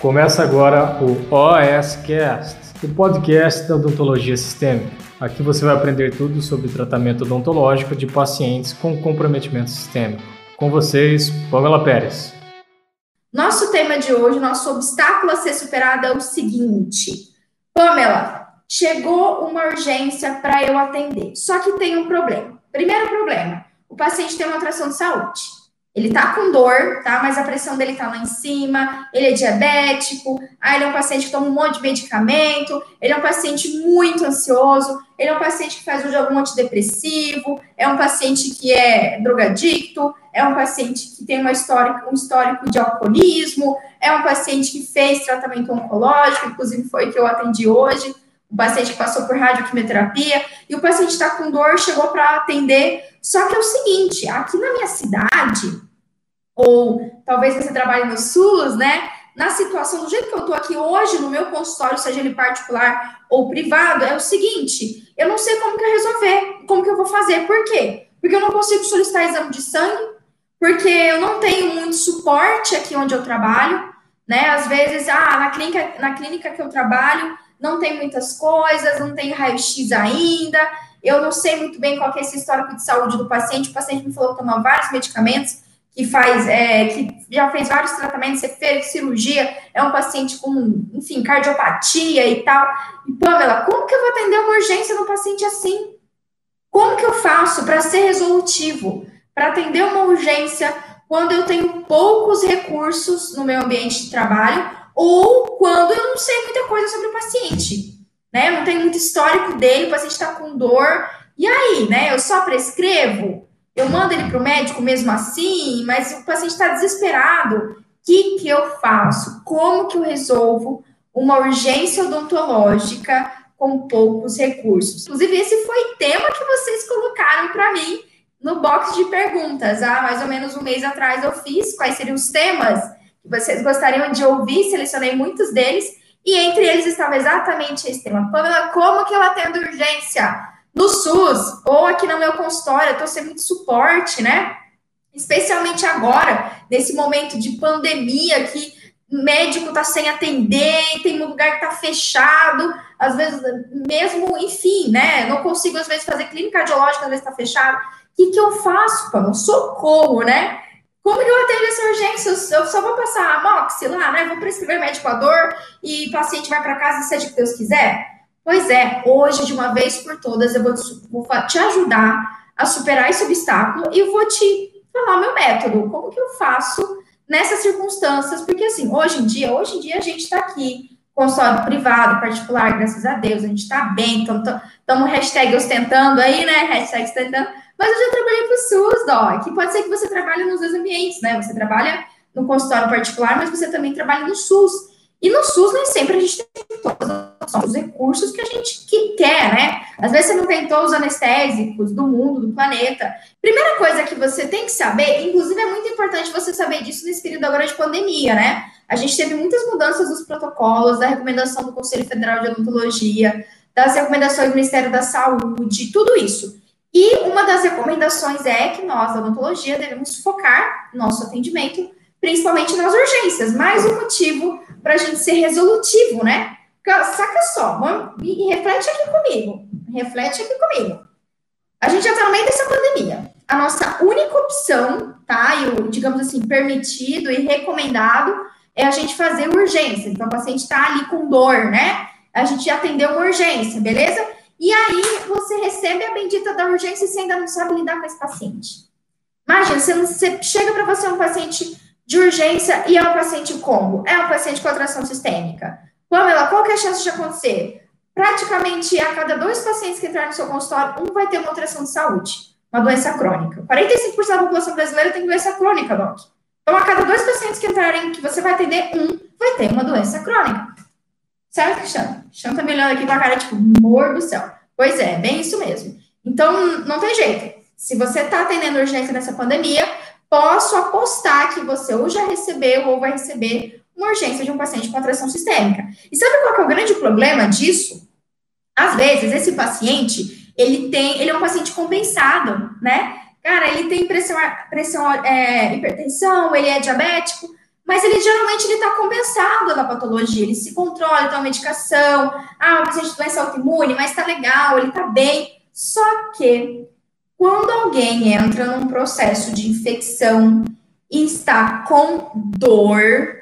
Começa agora o OSCast, o podcast da odontologia sistêmica. Aqui você vai aprender tudo sobre tratamento odontológico de pacientes com comprometimento sistêmico. Com vocês, Pamela Pérez. Nosso tema de hoje, nosso obstáculo a ser superado é o seguinte: Pamela, chegou uma urgência para eu atender, só que tem um problema. Primeiro problema: o paciente tem uma atração de saúde. Ele tá com dor, tá? Mas a pressão dele tá lá em cima, ele é diabético, aí ele é um paciente que toma um monte de medicamento, ele é um paciente muito ansioso, ele é um paciente que faz uso de algum antidepressivo, é um paciente que é drogadicto, é um paciente que tem uma história, um histórico de alcoolismo, é um paciente que fez tratamento oncológico, inclusive foi que eu atendi hoje, o paciente que passou por radioquimioterapia, e o paciente está com dor, chegou para atender. Só que é o seguinte, aqui na minha cidade, ou talvez você trabalhe no SUS, né? Na situação, do jeito que eu estou aqui hoje, no meu consultório, seja ele particular ou privado, é o seguinte: eu não sei como que eu resolver, como que eu vou fazer. Por quê? Porque eu não consigo solicitar exame de sangue, porque eu não tenho muito suporte aqui onde eu trabalho, né? Às vezes, ah, na clínica, na clínica que eu trabalho, não tem muitas coisas, não tem raio-x ainda, eu não sei muito bem qual é esse histórico de saúde do paciente, o paciente me falou que toma vários medicamentos, que faz, é, que já fez vários tratamentos, você fez cirurgia, é um paciente com, enfim, cardiopatia e tal. E, Pamela, como que eu vou atender uma urgência num paciente assim? Como que eu faço para ser resolutivo, para atender uma urgência quando eu tenho poucos recursos no meu ambiente de trabalho ou quando eu não sei muita coisa sobre o paciente, né? Não tenho muito histórico dele, o paciente está com dor, e aí, né? Eu só prescrevo, eu mando ele para o médico mesmo assim, mas o paciente está desesperado. O que, que eu faço? Como que eu resolvo uma urgência odontológica com poucos recursos? Inclusive, esse foi tema que vocês colocaram para mim no box de perguntas. Há mais ou menos um mês atrás eu fiz quais seriam os temas que vocês gostariam de ouvir, selecionei muitos deles, e entre eles estava exatamente esse tema. Pamela, como que eu atendo urgência? No SUS, ou aqui no meu consultório, eu estou sem muito suporte, né? Especialmente agora, nesse momento de pandemia, que médico está sem atender, tem um lugar que está fechado, às vezes, mesmo, enfim, né? Não consigo, às vezes, fazer clínica cardiológica, às vezes está fechado. O que, que eu faço, Pamela? Socorro, né? Como que eu atendo essa urgência? Eu só vou passar a mox lá, né? Vou prescrever médico a dor e o paciente vai para casa, seja o que Deus quiser? Pois é, hoje, de uma vez por todas, eu vou te, vou te ajudar a superar esse obstáculo e vou te falar o meu método. Como que eu faço nessas circunstâncias? Porque, assim, hoje em dia, hoje em dia a gente está aqui, consultório privado, particular, graças a Deus, a gente está bem, estamos hashtag ostentando aí, né? Hashtag ostentando mas eu já trabalhei para o SUS, Dó, que pode ser que você trabalhe nos dois ambientes, né? Você trabalha no consultório particular, mas você também trabalha no SUS. E no SUS nem sempre a gente tem todos os recursos que a gente que quer, né? Às vezes você não tem todos os anestésicos do mundo, do planeta. Primeira coisa que você tem que saber, inclusive é muito importante você saber disso nesse período agora de pandemia, né? A gente teve muitas mudanças nos protocolos, da recomendação do Conselho Federal de Odontologia, das recomendações do Ministério da Saúde, tudo isso. E uma das recomendações é que nós, da odontologia, devemos focar nosso atendimento principalmente nas urgências. Mais um motivo para a gente ser resolutivo, né? Saca só, vamos, e reflete aqui comigo. Reflete aqui comigo. A gente já está no meio dessa pandemia. A nossa única opção, tá? E o, digamos assim, permitido e recomendado é a gente fazer urgência. Então, o paciente está ali com dor, né? A gente atendeu uma urgência, beleza? E aí você recebe a bendita da urgência e você ainda não sabe lidar com esse paciente. Imagina, você, você chega para você um paciente de urgência e é um paciente combo, é um paciente com atração sistêmica. Pamela, qual que é a chance de acontecer? Praticamente a cada dois pacientes que entrarem no seu consultório, um vai ter uma alteração de saúde, uma doença crônica. 45% da população brasileira tem doença crônica, Doc. Então, a cada dois pacientes que entrarem, que você vai atender, um vai ter uma doença crônica. Certo, Cristiano? Cristiano tá me olhando aqui com a cara, tipo, amor do céu. Pois é, bem isso mesmo. Então, não tem jeito. Se você tá atendendo urgência nessa pandemia, posso apostar que você ou já recebeu ou vai receber uma urgência de um paciente com atração sistêmica. E sabe qual é o grande problema disso? Às vezes, esse paciente, ele tem, ele é um paciente compensado, né? Cara, ele tem pressão, pressão é, hipertensão, ele é diabético, mas ele geralmente ele está compensado na patologia, ele se controla, ele toma medicação, ah, o paciente de doença autoimune, mas está legal, ele está bem. Só que quando alguém entra num processo de infecção e está com dor,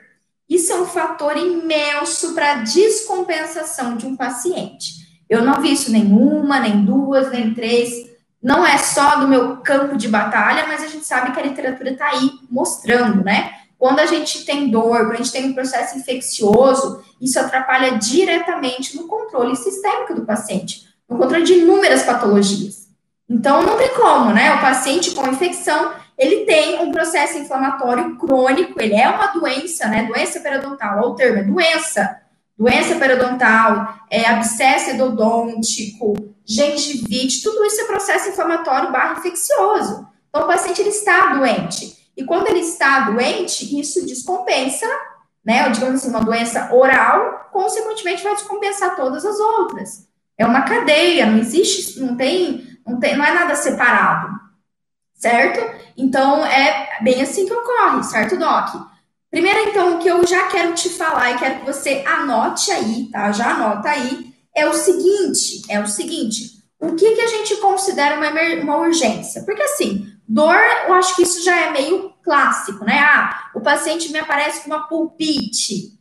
isso é um fator imenso para a descompensação de um paciente. Eu não vi isso nenhuma, nem duas, nem três. Não é só do meu campo de batalha, mas a gente sabe que a literatura está aí mostrando, né? Quando a gente tem dor, quando a gente tem um processo infeccioso, isso atrapalha diretamente no controle sistêmico do paciente, no controle de inúmeras patologias. Então, não tem como, né? O paciente com infecção, ele tem um processo inflamatório crônico, ele é uma doença, né? Doença periodontal, o termo é doença. Doença periodontal, é abscesso endodôntico, gengivite, tudo isso é processo inflamatório barra infeccioso. Então, o paciente ele está doente. E quando ele está doente, isso descompensa, né? Ou digamos assim, uma doença oral, consequentemente vai descompensar todas as outras. É uma cadeia, não existe, não tem, não tem, não é nada separado certo? Então, é bem assim que ocorre, certo, Doc? Primeiro, então, o que eu já quero te falar e quero que você anote aí, tá? Já anota aí, é o seguinte, é o seguinte, o que, que a gente considera uma, uma urgência? Porque, assim, dor, eu acho que isso já é meio clássico, né? Ah, o paciente me aparece com uma pulpite,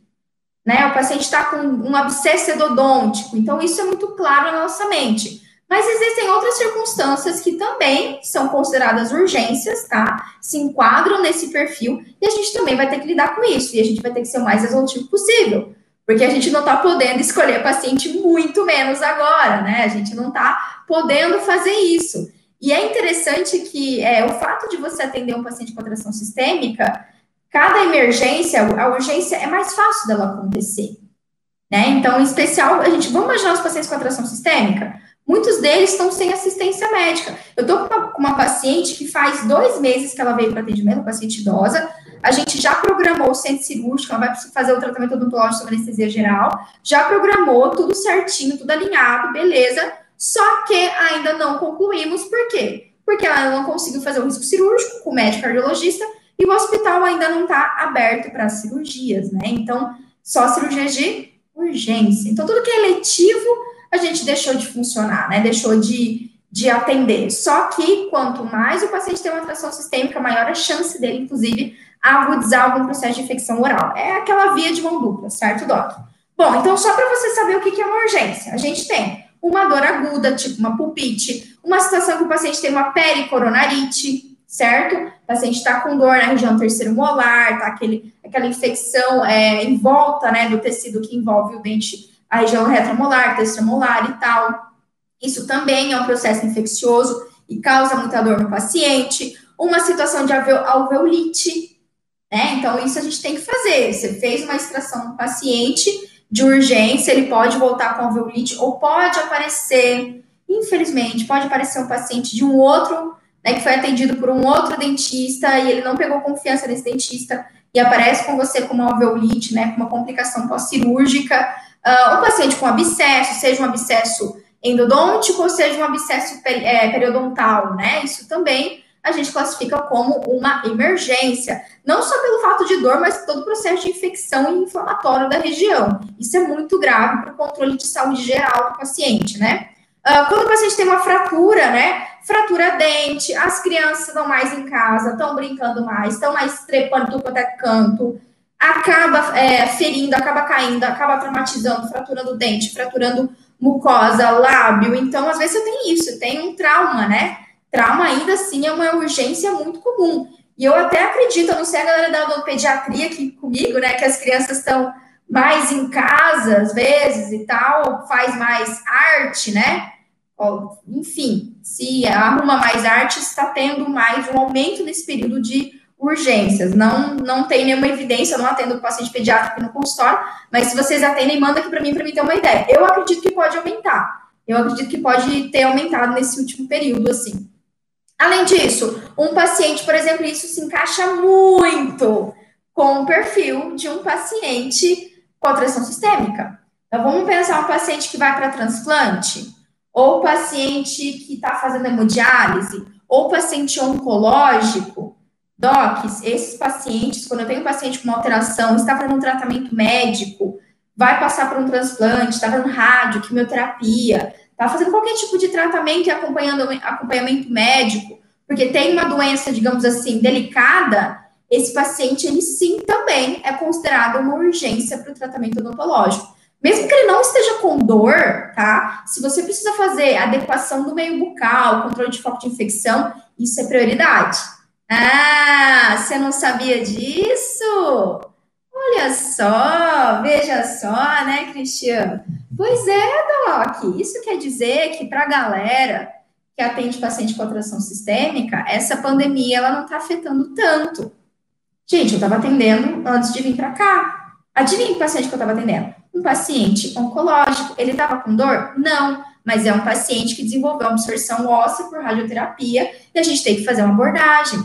né? O paciente está com um abscesso endodôntico, então isso é muito claro na nossa mente. Mas existem outras circunstâncias que também são consideradas urgências, tá? Se enquadram nesse perfil e a gente também vai ter que lidar com isso e a gente vai ter que ser o mais resolutivo possível, porque a gente não está podendo escolher paciente muito menos agora, né? A gente não está podendo fazer isso. E é interessante que é, o fato de você atender um paciente com atração sistêmica, cada emergência, a urgência é mais fácil dela acontecer. Né? Então, em especial, a gente vamos imaginar os pacientes com atração sistêmica. Muitos deles estão sem assistência médica. Eu estou com uma, uma, paciente que faz dois meses que ela veio para atendimento, paciente idosa. A gente já programou o centro cirúrgico, ela vai fazer o tratamento odontológico sobre anestesia geral. Já programou tudo certinho, tudo alinhado, beleza. Só que ainda não concluímos. Por quê? Porque ela não conseguiu fazer o risco cirúrgico com o médico cardiologista e o hospital ainda não está aberto para cirurgias, né? Então, só cirurgias de urgência. Então, tudo que é letivo a gente deixou de funcionar, né? Deixou de, de atender. Só que quanto mais o paciente tem uma atração sistêmica, maior a chance dele, inclusive, agudizar algum processo de infecção oral. É aquela via de mão dupla, certo, Doc? Bom, então só para você saber o que é uma urgência, a gente tem uma dor aguda, tipo uma pulpite, uma situação que o paciente tem uma pericoronarite, certo? O paciente está com dor na região terceiro molar, tá aquele, aquela infecção é, em volta, né, do tecido que envolve o dente a região retromolar, extramolar e tal. Isso também é um processo infeccioso e causa muita dor no paciente. Uma situação de alveolite, né? Então, isso a gente tem que fazer. Você fez uma extração no paciente de urgência, ele pode voltar com alveolite ou pode aparecer, infelizmente, pode aparecer um paciente de um outro, né, que foi atendido por um outro dentista e ele não pegou confiança nesse dentista e aparece com você com uma alveolite, né, com uma complicação pós-cirúrgica uh, um paciente com abscesso, seja um abscesso endodôntico ou seja um abscesso é, periodontal, né? Isso também a gente classifica como uma emergência, não só pelo fato de dor, mas todo o processo de infecção e inflamatório da região. Isso é muito grave para o controle de saúde geral do paciente, né? Uh, quando o paciente tem uma fratura, né? Fratura dente, as crianças estão mais em casa, estão brincando mais, estão mais trepando tudo quanto é canto, acaba é, ferindo, acaba caindo, acaba traumatizando, fraturando o dente, fraturando mucosa, lábio. Então, às vezes você tem isso, tem um trauma, né? Trauma ainda assim é uma urgência muito comum. E eu até acredito, eu não sei a galera da pediatria aqui comigo, né? Que as crianças estão mais em casa, às vezes, e tal, faz mais arte, né? Enfim, se arruma mais arte, está tendo mais um aumento nesse período de urgências. Não, não tem nenhuma evidência, eu não atendo paciente pediátrico no consultório, mas se vocês atendem, manda aqui para mim para mim ter uma ideia. Eu acredito que pode aumentar. Eu acredito que pode ter aumentado nesse último período, assim. Além disso, um paciente, por exemplo, isso se encaixa muito com o perfil de um paciente com atração sistêmica. Então, vamos pensar um paciente que vai para transplante, ou paciente que está fazendo hemodiálise, ou paciente oncológico, Docs, esses pacientes, quando eu tenho um paciente com uma alteração, está fazendo um tratamento médico, vai passar por um transplante, está fazendo rádio, quimioterapia, está fazendo qualquer tipo de tratamento e acompanhando acompanhamento médico, porque tem uma doença, digamos assim, delicada, esse paciente, ele sim também é considerado uma urgência para o tratamento odontológico. Mesmo que ele não esteja com dor, tá? Se você precisa fazer adequação do meio bucal, controle de foco de infecção, isso é prioridade. Ah, você não sabia disso? Olha só, veja só, né, Cristiano? Pois é, Doc. Isso quer dizer que para a galera que atende paciente com atração sistêmica, essa pandemia ela não está afetando tanto. Gente, eu estava atendendo antes de vir para cá. Adivinha que paciente que eu estava atendendo? Um paciente oncológico. Ele estava com dor? Não, mas é um paciente que desenvolveu absorção óssea por radioterapia e a gente tem que fazer uma abordagem.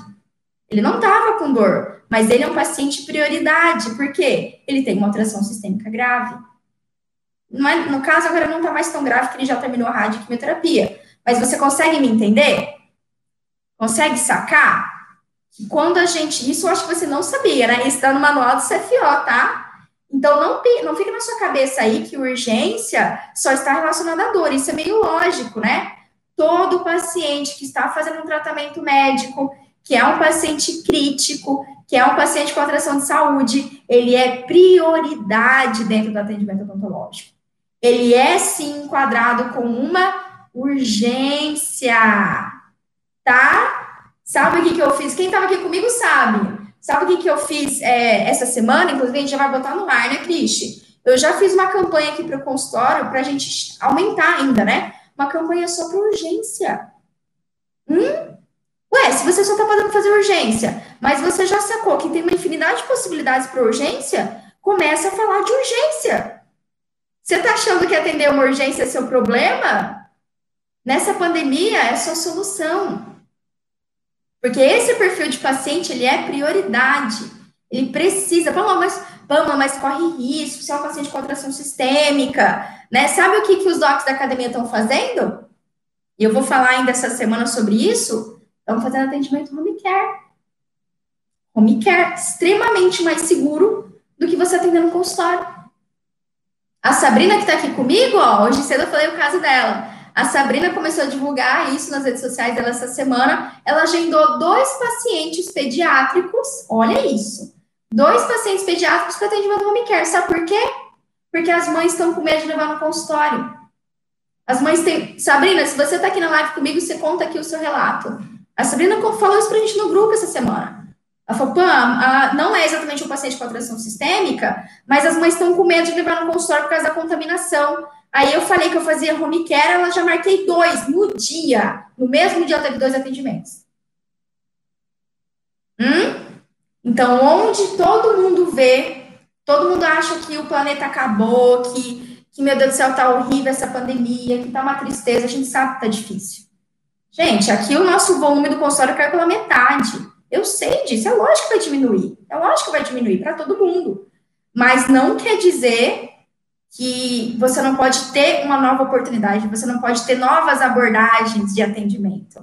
Ele não estava com dor, mas ele é um paciente prioridade, por quê? Ele tem uma alteração sistêmica grave. É, no caso, agora não está mais tão grave que ele já terminou a radioquimioterapia. Mas você consegue me entender? Consegue sacar? Que quando a gente. Isso eu acho que você não sabia, né? Isso está no manual do CFO, tá? Então, não, não fica na sua cabeça aí que urgência só está relacionada à dor. Isso é meio lógico, né? Todo paciente que está fazendo um tratamento médico, que é um paciente crítico, que é um paciente com atração de saúde, ele é prioridade dentro do atendimento odontológico. Ele é sim enquadrado com uma urgência, tá? Sabe o que, que eu fiz? Quem estava aqui comigo sabe. Sabe o que, que eu fiz é, essa semana? Inclusive, a gente já vai botar no ar, né, Cristi? Eu já fiz uma campanha aqui para o consultório para a gente aumentar ainda, né? Uma campanha só para urgência. Hum? Você só está podendo fazer urgência, mas você já sacou que tem uma infinidade de possibilidades para urgência, começa a falar de urgência. Você está achando que atender uma urgência é seu problema? Nessa pandemia é sua solução. Porque esse perfil de paciente, ele é prioridade. Ele precisa, Pama, mas, Pama, mas corre risco, se é um paciente com atração sistêmica, né? Sabe o que, que os docs da academia estão fazendo? E eu vou falar ainda essa semana sobre isso Estamos fazendo atendimento home care. Home care, extremamente mais seguro do que você atender no consultório. A Sabrina, que está aqui comigo, ó, hoje cedo eu falei o caso dela. A Sabrina começou a divulgar isso nas redes sociais dela essa semana. Ela agendou dois pacientes pediátricos, olha isso. Dois pacientes pediátricos para atendimento home care. Sabe por quê? Porque as mães estão com medo de levar no consultório. As mães têm. Sabrina, se você está aqui na live comigo, você conta aqui o seu relato. A Sabrina falou isso para a gente no grupo essa semana. Ela falou, Pam, não é exatamente um paciente com atração sistêmica, mas as mães estão com medo de levar no consultório por causa da contaminação. Aí eu falei que eu fazia home care, ela já marquei dois no dia. No mesmo dia teve dois atendimentos. Hum? Então, onde todo mundo vê, todo mundo acha que o planeta acabou, que, que meu Deus do céu, tá horrível essa pandemia, que tá uma tristeza, a gente sabe que tá difícil. Gente, aqui o nosso volume do consultório caiu pela metade. Eu sei disso, é lógico que vai diminuir. É lógico que vai diminuir para todo mundo. Mas não quer dizer que você não pode ter uma nova oportunidade, você não pode ter novas abordagens de atendimento.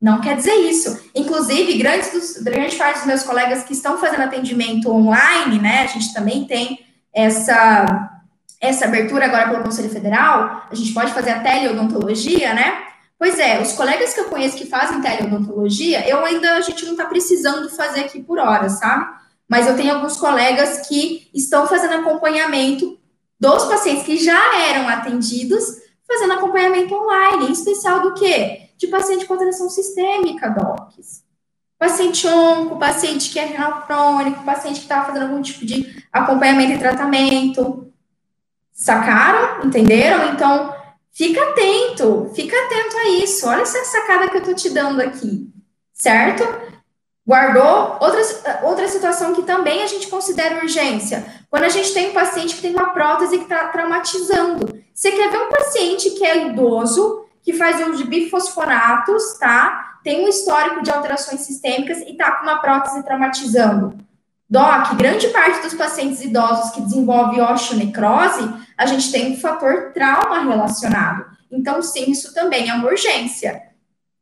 Não quer dizer isso. Inclusive, grandes dos, grande parte dos meus colegas que estão fazendo atendimento online, né? A gente também tem essa, essa abertura agora pelo Conselho Federal, a gente pode fazer a teleodontologia, né? Pois é, os colegas que eu conheço que fazem teleodontologia, eu ainda, a gente não está precisando fazer aqui por hora, sabe? Mas eu tenho alguns colegas que estão fazendo acompanhamento dos pacientes que já eram atendidos, fazendo acompanhamento online, em especial do quê? De paciente com alteração sistêmica, docs. Paciente onco, paciente que é renal crônico, paciente que estava fazendo algum tipo de acompanhamento e tratamento. Sacaram? Entenderam? Então, Fica atento, fica atento a isso. Olha essa sacada que eu tô te dando aqui, certo? Guardou? Outra, outra situação que também a gente considera urgência. Quando a gente tem um paciente que tem uma prótese que está traumatizando. Você quer ver um paciente que é idoso, que faz uso de bifosfonatos, tá? Tem um histórico de alterações sistêmicas e tá com uma prótese traumatizando. Doc, grande parte dos pacientes idosos que desenvolve osteonecrose, a gente tem um fator trauma relacionado. Então, sim, isso também é uma urgência.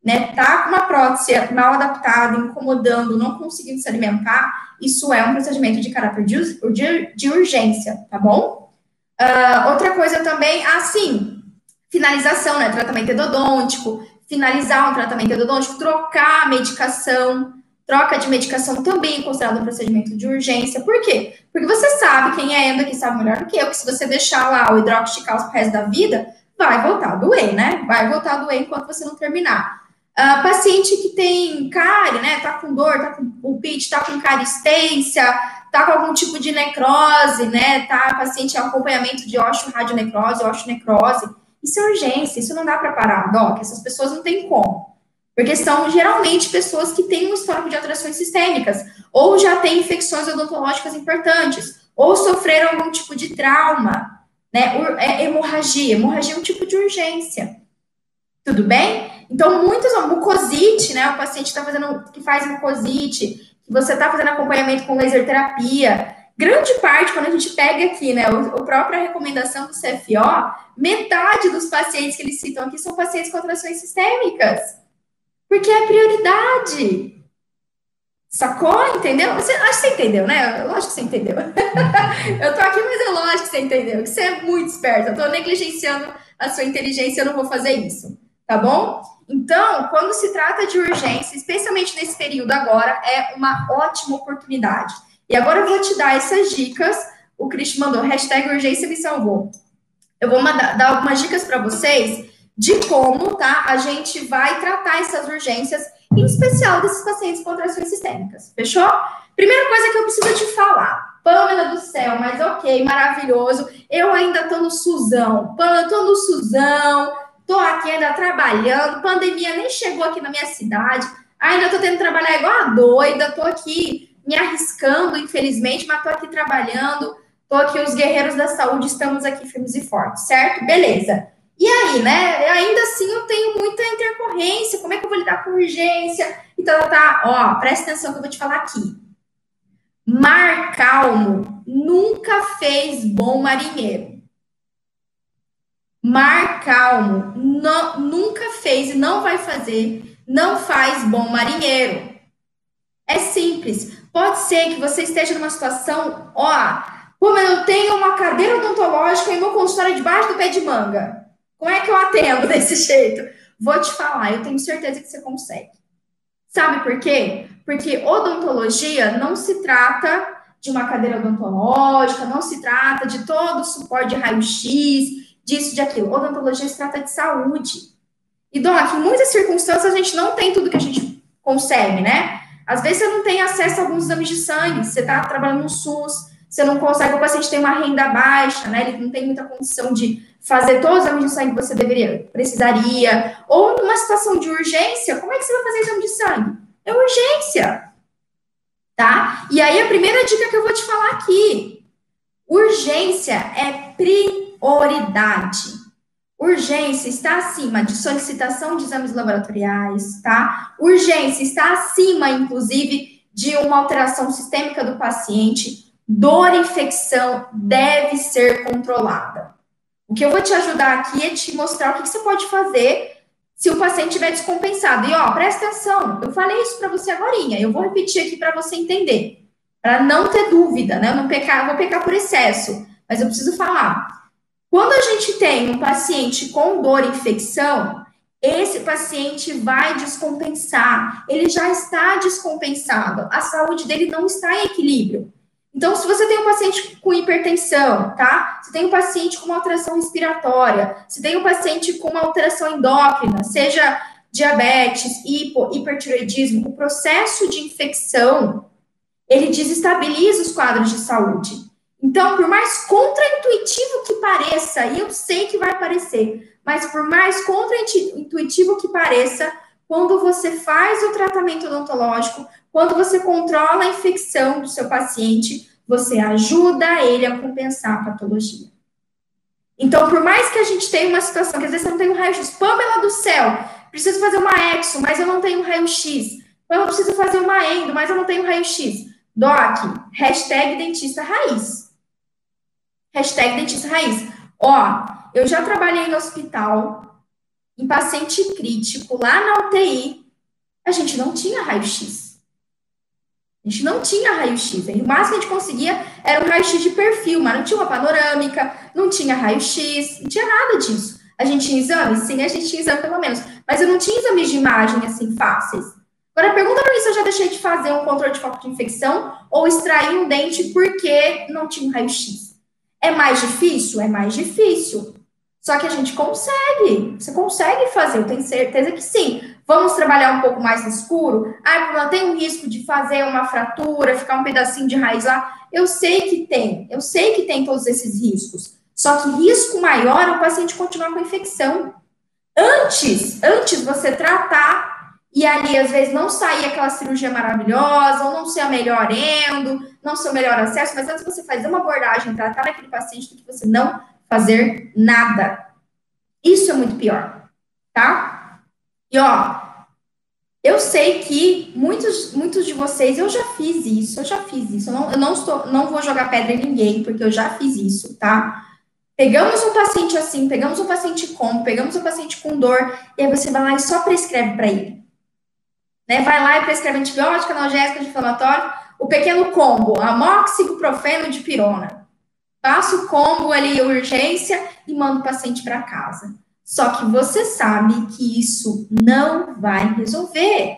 né, tá com uma prótese mal adaptada, incomodando, não conseguindo se alimentar, isso é um procedimento de caráter de, de, de urgência, tá bom? Uh, outra coisa também, assim, finalização, né, tratamento endodôntico, finalizar um tratamento endodôntico, trocar a medicação, troca de medicação também é considerado um procedimento de urgência. Por quê? Porque você sabe, quem é endo aqui sabe melhor do que eu, que se você deixar lá o hidroxicálcio pro resto da vida, vai voltar a doer, né? Vai voltar a doer enquanto você não terminar. Uh, paciente que tem cárie, né? Tá com dor, tá com pulpite, tá com caristência, tá com algum tipo de necrose, né? Tá paciente em acompanhamento de osteoradionecrose, osteonecrose. Isso é urgência, isso não dá para parar, Doc. Essas pessoas não têm como. Porque são geralmente pessoas que têm um histórico de alterações sistêmicas, ou já têm infecções odontológicas importantes, ou sofreram algum tipo de trauma, né? É hemorragia. Hemorragia é um tipo de urgência. Tudo bem? Então, muitos, mucosite, né? O paciente está fazendo, que faz mucosite, que você está fazendo acompanhamento com laser terapia. Grande parte, quando a gente pega aqui, né, a própria recomendação do CFO, metade dos pacientes que eles citam aqui são pacientes com alterações sistêmicas. Porque é prioridade. Sacou? Entendeu? Você, acho que você entendeu, né? Lógico que você entendeu. eu tô aqui, mas é lógico que você entendeu. Que você é muito esperto. Eu tô negligenciando a sua inteligência, eu não vou fazer isso. Tá bom? Então, quando se trata de urgência, especialmente nesse período agora, é uma ótima oportunidade. E agora eu vou te dar essas dicas. O Cris mandou, hashtag urgência me salvou. Eu vou mandar, dar algumas dicas para vocês de como tá, a gente vai tratar essas urgências, em especial desses pacientes com alterações sistêmicas. Fechou? Primeira coisa que eu preciso te falar. Pâmela do céu, mas ok, maravilhoso. Eu ainda tô no Suzão. Pâmela, tô no Suzão. Tô aqui ainda trabalhando. Pandemia nem chegou aqui na minha cidade. Ainda tô tendo que trabalhar igual a doida. Tô aqui me arriscando, infelizmente, mas tô aqui trabalhando. Tô aqui, os guerreiros da saúde, estamos aqui firmes e fortes, certo? Beleza. E aí, né? Ainda assim eu tenho muita intercorrência. Como é que eu vou lidar com urgência? Então, tá, ó, presta atenção que eu vou te falar aqui. Mar calmo nunca fez bom marinheiro. Mar calmo não, nunca fez e não vai fazer, não faz bom marinheiro. É simples. Pode ser que você esteja numa situação, ó, mas eu tenho uma cadeira odontológica e meu consultório debaixo do pé de manga. Como é que eu atendo desse jeito? Vou te falar, eu tenho certeza que você consegue. Sabe por quê? Porque odontologia não se trata de uma cadeira odontológica, não se trata de todo o suporte de raio-x, disso, de aquilo. Odontologia se trata de saúde. E, Doc, em muitas circunstâncias a gente não tem tudo que a gente consegue, né? Às vezes você não tem acesso a alguns exames de sangue, você está trabalhando no SUS, você não consegue, o paciente tem uma renda baixa, né? Ele não tem muita condição de fazer todos os exames de sangue que você deveria, precisaria, ou numa situação de urgência, como é que você vai fazer exame de sangue? É urgência, tá? E aí a primeira dica que eu vou te falar aqui, urgência é prioridade. Urgência está acima de solicitação de exames laboratoriais, tá? Urgência está acima, inclusive, de uma alteração sistêmica do paciente. Dor e infecção deve ser controlada. O que eu vou te ajudar aqui é te mostrar o que, que você pode fazer se o paciente estiver descompensado. E ó, presta atenção, eu falei isso para você agora, eu vou repetir aqui para você entender, para não ter dúvida, né? Eu não pecar, eu vou pecar por excesso, mas eu preciso falar. Quando a gente tem um paciente com dor e infecção, esse paciente vai descompensar, ele já está descompensado, a saúde dele não está em equilíbrio. Então, se você tem um paciente com hipertensão, tá? Se tem um paciente com uma alteração respiratória, se tem um paciente com uma alteração endócrina, seja diabetes, hipo, hipertiroidismo, o processo de infecção, ele desestabiliza os quadros de saúde. Então, por mais contraintuitivo que pareça, e eu sei que vai parecer, mas por mais contraintuitivo que pareça, quando você faz o tratamento odontológico, quando você controla a infecção do seu paciente, você ajuda ele a compensar a patologia. Então, por mais que a gente tenha uma situação que às vezes você não tem um raio-x, Pamela do céu, preciso fazer uma exo, mas eu não tenho um raio-x. Eu preciso fazer uma endo, mas eu não tenho um raio-x. Doc, hashtag dentista raiz. Hashtag dentista raiz. Ó, eu já trabalhei no hospital em paciente crítico lá na UTI, a gente não tinha raio-x. A gente não tinha raio-x. O máximo que a gente conseguia era um raio-x de perfil, mas não tinha uma panorâmica, não tinha raio-x, não tinha nada disso. A gente tinha exames? Sim, a gente tinha exame pelo menos. Mas eu não tinha exames de imagem assim fáceis. Agora, pergunta para mim se eu já deixei de fazer um controle de foco de infecção ou extrair um dente porque não tinha um raio-x. É mais difícil? É mais difícil. Só que a gente consegue. Você consegue fazer, eu tenho certeza que sim. Vamos trabalhar um pouco mais no escuro? Ah, não tem um risco de fazer uma fratura, ficar um pedacinho de raiz lá? Eu sei que tem, eu sei que tem todos esses riscos. Só que risco maior é o paciente continuar com infecção. Antes, antes você tratar e ali às vezes não sair aquela cirurgia maravilhosa, ou não ser a melhor endo, não ser o melhor acesso, mas antes você fazer uma abordagem, tratar aquele paciente do que você não fazer nada. Isso é muito pior, tá? E ó, eu sei que muitos, muitos de vocês, eu já fiz isso, eu já fiz isso. Eu não, eu não estou, não vou jogar pedra em ninguém, porque eu já fiz isso, tá? Pegamos um paciente assim, pegamos um paciente com, pegamos um paciente com dor, e aí você vai lá e só prescreve para ele. Né? Vai lá e prescreve antibiótico, analgésico, anti-inflamatório, o pequeno combo, amoxibuprofeno de pirona. Passa o combo ali, urgência, e manda o paciente para casa. Só que você sabe que isso não vai resolver.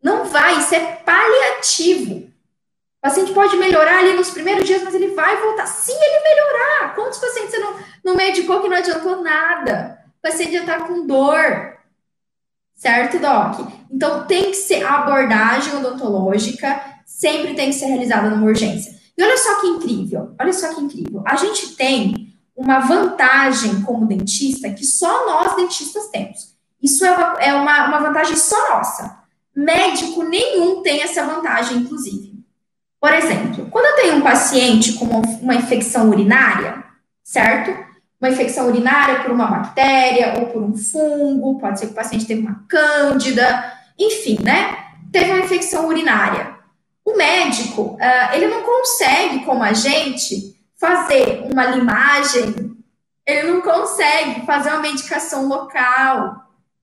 Não vai, isso é paliativo. O paciente pode melhorar ali nos primeiros dias, mas ele vai voltar. Se ele melhorar, quantos pacientes você não, não medicou que não adiantou nada? O paciente já está com dor. Certo, Doc? Então, tem que ser a abordagem odontológica, sempre tem que ser realizada numa urgência. E olha só que incrível, olha só que incrível. A gente tem uma vantagem como dentista que só nós dentistas temos. Isso é uma, é uma, uma vantagem só nossa. Médico nenhum tem essa vantagem, inclusive. Por exemplo, quando eu tenho um paciente com uma infecção urinária, certo? Uma infecção urinária por uma bactéria ou por um fungo, pode ser que o paciente tenha uma cândida, enfim, né? Teve uma infecção urinária. O médico, uh, ele não consegue, como a gente, fazer uma limagem, ele não consegue fazer uma medicação local.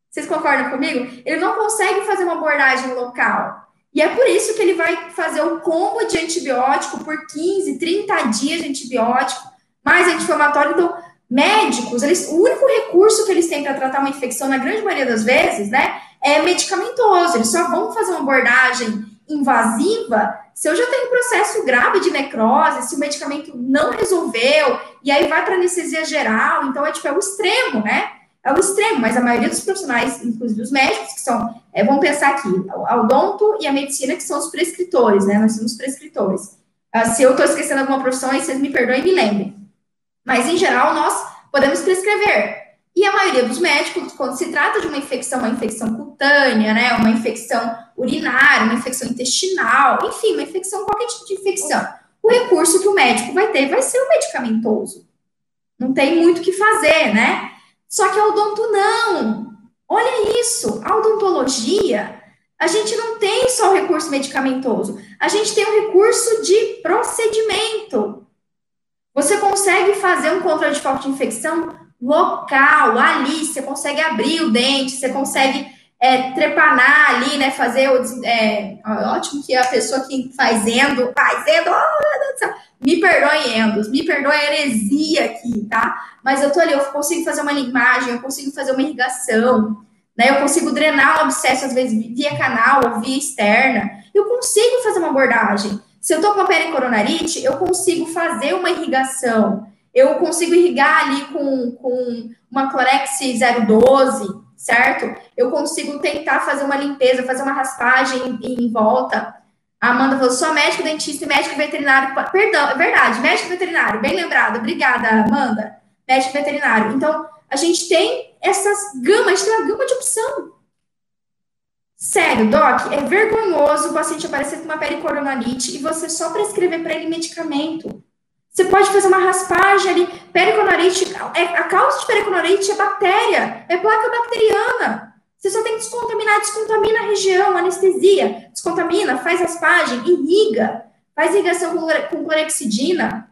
Vocês concordam comigo? Ele não consegue fazer uma abordagem local. E é por isso que ele vai fazer o combo de antibiótico por 15, 30 dias de antibiótico, mais anti-inflamatório. Então, médicos, eles, o único recurso que eles têm para tratar uma infecção, na grande maioria das vezes, né, é medicamentoso. Eles só vão fazer uma abordagem invasiva se eu já tenho um processo grave de necrose, se o medicamento não resolveu, e aí vai para anestesia geral, então é tipo, é o extremo, né? É o extremo, mas a maioria dos profissionais, inclusive os médicos, que são, é, vamos pensar aqui, o odonto e a medicina, que são os prescritores, né? Nós somos prescritores. Uh, se eu estou esquecendo alguma profissão, aí vocês me perdoem e me lembrem. Mas, em geral, nós podemos prescrever. E a maioria dos médicos, quando se trata de uma infecção, uma infecção cutânea, né, uma infecção urinária, uma infecção intestinal, enfim, uma infecção, qualquer tipo de infecção, o recurso que o médico vai ter vai ser o medicamentoso. Não tem muito o que fazer, né? Só que a odonto não. Olha isso, a odontologia, a gente não tem só o recurso medicamentoso, a gente tem o recurso de procedimento. Você consegue fazer um controle de foco de infecção local, ali, você consegue abrir o dente, você consegue é, trepanar ali, né? Fazer o. É, ótimo que a pessoa que faz endo, faz endo, oh, me perdoe endos, me perdoe a heresia aqui, tá? Mas eu tô ali, eu consigo fazer uma limagem, eu consigo fazer uma irrigação, né? Eu consigo drenar o abscesso, às vezes, via canal ou via externa. Eu consigo fazer uma abordagem. Se eu tô com uma pericoronarite, eu consigo fazer uma irrigação eu consigo irrigar ali com, com uma Clorex 012, certo? Eu consigo tentar fazer uma limpeza, fazer uma raspagem em, em volta. A Amanda falou, só médico, dentista e médico veterinário. Perdão, é verdade, médico veterinário, bem lembrado. Obrigada, Amanda. Médico veterinário. Então, a gente tem essas gamas, a gente tem uma gama de opção. Sério, Doc, é vergonhoso o paciente aparecer com uma pericoronalite e você só prescrever para ele medicamento. Você pode fazer uma raspagem ali. Periconarite, é, a causa de periconarite é bactéria, é placa bacteriana. Você só tem que descontaminar, descontamina a região, anestesia, descontamina, faz raspagem, irriga, faz irrigação com, clorexidina,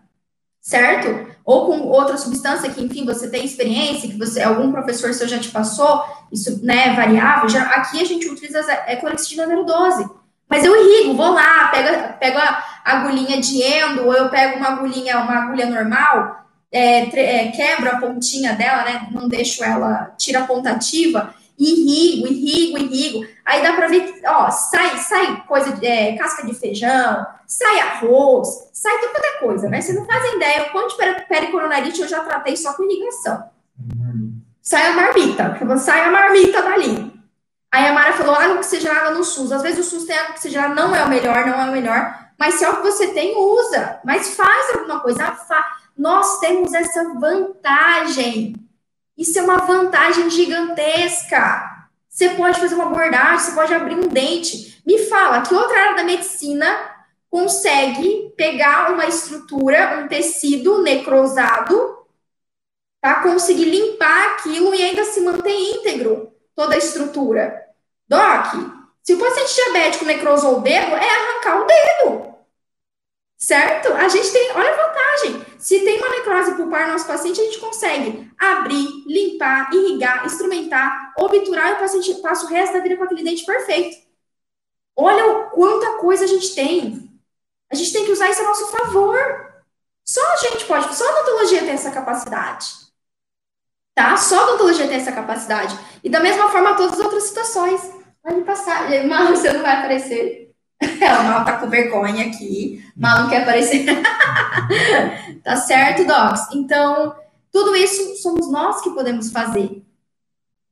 certo? ou com outra substância que, enfim, você tem experiência, que você algum professor seu já te passou, isso né, é variável. Já, aqui a gente utiliza a clorexidina 012. Mas eu irrigo, vou lá, pego, pego a agulhinha de endo, ou eu pego uma agulhinha, uma agulha normal, é, é, quebro a pontinha dela, né? Não deixo ela, tira a pontativa, irrigo, irrigo, irrigo. Aí dá para ver, ó, sai, sai coisa de é, casca de feijão, sai arroz, sai quanto é coisa, né? Vocês não fazem ideia o quanto de pericoronarite eu já tratei só com irrigação. Sai a marmita, sai a marmita dali. Aí a Mara falou água oxigenada no SUS. Às vezes o SUS tem água oxigenada, não é o melhor, não é o melhor. Mas se é o que você tem, usa. Mas faz alguma coisa. Nós temos essa vantagem isso é uma vantagem gigantesca. Você pode fazer uma abordagem, você pode abrir um dente. Me fala que outra área da medicina consegue pegar uma estrutura, um tecido necrosado, tá? Conseguir limpar aquilo e ainda se manter íntegro toda a estrutura. Doc, se o paciente diabético necrosou o dedo, é arrancar o dedo. Certo? A gente tem, olha a vantagem. Se tem uma necrose pulpar no nosso paciente, a gente consegue abrir, limpar, irrigar, instrumentar, obturar e o paciente passa o resto da vida com aquele dente perfeito. Olha o quanta coisa a gente tem. A gente tem que usar isso a nosso favor. Só a gente pode, só a odontologia tem essa capacidade. Tá? Só a odontologia tem essa capacidade. E da mesma forma, todas as outras situações. Pode passar. Márcia não vai aparecer. Ela mal tá com vergonha aqui, mal não quer aparecer. tá certo, Docs? Então, tudo isso somos nós que podemos fazer.